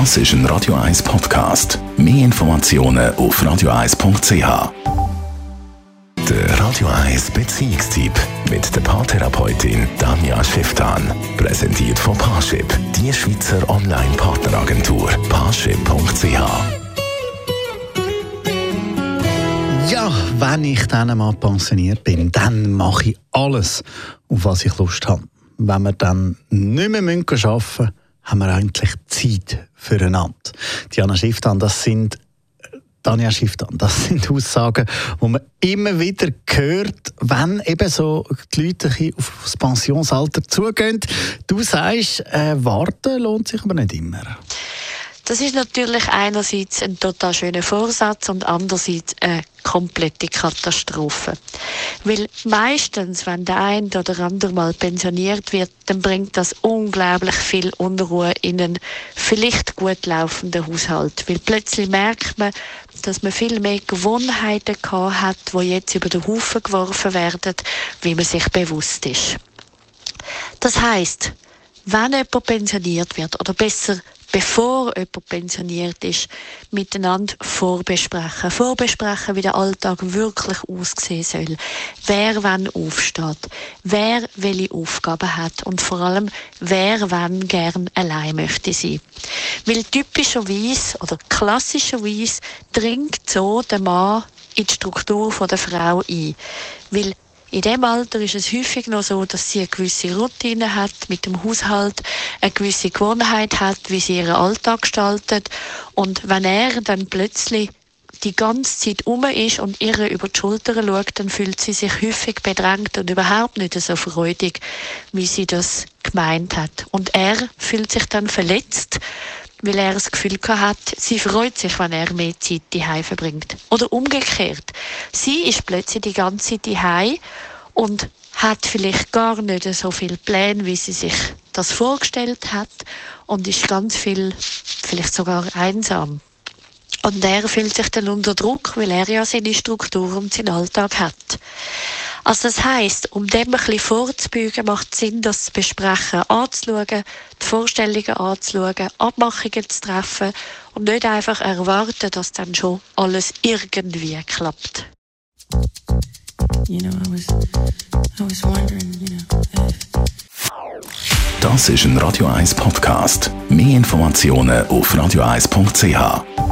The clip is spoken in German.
Das ist ein Radio 1 Podcast. Mehr Informationen auf radio1.ch. Der Radio 1 Beziehungstyp mit der Paartherapeutin Danja Schifftan. Präsentiert von Paarship, die Schweizer Online-Partneragentur. Paarship.ch. Ja, wenn ich dann einmal pensioniert bin, dann mache ich alles, auf was ich Lust habe. Wenn wir dann nicht mehr arbeiten müssen, haben wir eigentlich Zeit füreinander. Diana Schifftan, das sind Tanja Schifftan, das sind Aussagen, die man immer wieder hört, wenn eben so die Leute auf das Pensionsalter zugehen. Du sagst, äh, warten lohnt sich aber nicht immer. Das ist natürlich einerseits ein total schöner Vorsatz und andererseits eine komplette Katastrophe. Weil meistens, wenn der eine oder andere mal pensioniert wird, dann bringt das unglaublich viel Unruhe in einen vielleicht gut laufenden Haushalt. Weil plötzlich merkt man, dass man viel mehr Gewohnheiten gehabt hat, die jetzt über den Haufen geworfen werden, wie man sich bewusst ist. Das heißt, wenn jemand pensioniert wird, oder besser bevor jemand pensioniert ist, miteinander vorbesprechen. Vorbesprechen, wie der Alltag wirklich aussehen soll. Wer wann aufsteht. Wer welche Aufgaben hat. Und vor allem, wer wann gern allein möchte sein. Weil typischerweise, oder klassischerweise, dringt so der Mann in die Struktur der Frau ein. Weil in dem Alter ist es häufig noch so, dass sie eine gewisse Routine hat mit dem Haushalt, eine gewisse Gewohnheit hat, wie sie ihren Alltag gestaltet. Und wenn er dann plötzlich die ganze Zeit um ist und ihr über die Schulter schaut, dann fühlt sie sich häufig bedrängt und überhaupt nicht so freudig, wie sie das gemeint hat. Und er fühlt sich dann verletzt, weil er das Gefühl hat, sie freut sich, wenn er mehr Zeit daheim verbringt. Oder umgekehrt. Sie ist plötzlich die ganze Zeit daheim und hat vielleicht gar nicht so viel Pläne, wie sie sich das vorgestellt hat und ist ganz viel, vielleicht sogar einsam. Und er fühlt sich dann unter Druck, weil er ja seine Struktur und seinen Alltag hat. Also das heißt, um dem ein bisschen vorzubeugen, macht es Sinn, das Besprechen anzuschauen, die Vorstellungen anzuschauen, Abmachungen zu treffen und nicht einfach erwarten, dass dann schon alles irgendwie klappt. You know, I was, I was wondering, you know, if... Das ist ein Radio 1 Podcast. Mehr Informationen auf radio1.ch.